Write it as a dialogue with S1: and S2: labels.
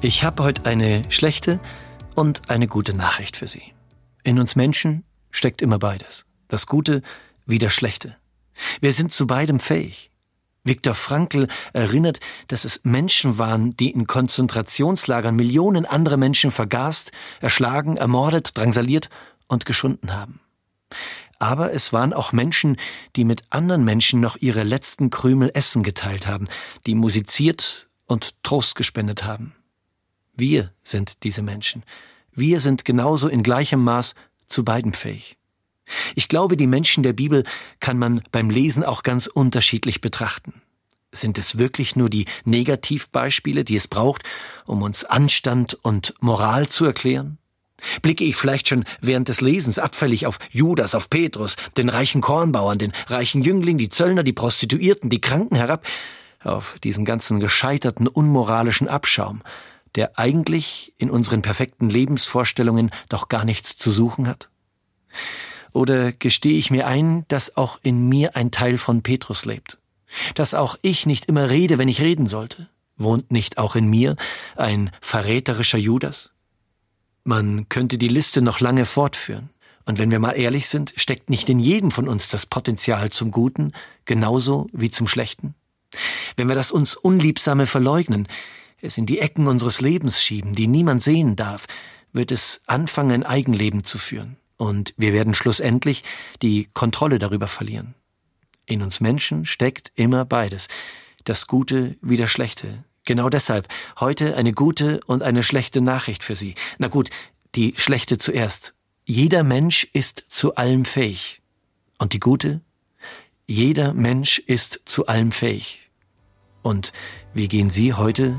S1: Ich habe heute eine schlechte und eine gute Nachricht für Sie. In uns Menschen steckt immer beides. Das Gute wie das Schlechte. Wir sind zu beidem fähig. Viktor Frankl erinnert, dass es Menschen waren, die in Konzentrationslagern Millionen andere Menschen vergast, erschlagen, ermordet, drangsaliert und geschunden haben. Aber es waren auch Menschen, die mit anderen Menschen noch ihre letzten Krümel Essen geteilt haben, die musiziert und Trost gespendet haben. Wir sind diese Menschen. Wir sind genauso in gleichem Maß zu beiden fähig. Ich glaube, die Menschen der Bibel kann man beim Lesen auch ganz unterschiedlich betrachten. Sind es wirklich nur die Negativbeispiele, die es braucht, um uns Anstand und Moral zu erklären? Blicke ich vielleicht schon während des Lesens abfällig auf Judas, auf Petrus, den reichen Kornbauern, den reichen Jüngling, die Zöllner, die Prostituierten, die Kranken herab, auf diesen ganzen gescheiterten unmoralischen Abschaum, der eigentlich in unseren perfekten Lebensvorstellungen doch gar nichts zu suchen hat? Oder gestehe ich mir ein, dass auch in mir ein Teil von Petrus lebt? Dass auch ich nicht immer rede, wenn ich reden sollte? Wohnt nicht auch in mir ein verräterischer Judas? Man könnte die Liste noch lange fortführen. Und wenn wir mal ehrlich sind, steckt nicht in jedem von uns das Potenzial zum Guten, genauso wie zum Schlechten? Wenn wir das uns Unliebsame verleugnen, es in die Ecken unseres Lebens schieben, die niemand sehen darf, wird es anfangen, ein Eigenleben zu führen. Und wir werden schlussendlich die Kontrolle darüber verlieren. In uns Menschen steckt immer beides. Das Gute wie das Schlechte. Genau deshalb heute eine gute und eine schlechte Nachricht für Sie. Na gut, die schlechte zuerst. Jeder Mensch ist zu allem fähig. Und die gute? Jeder Mensch ist zu allem fähig. Und wie gehen Sie heute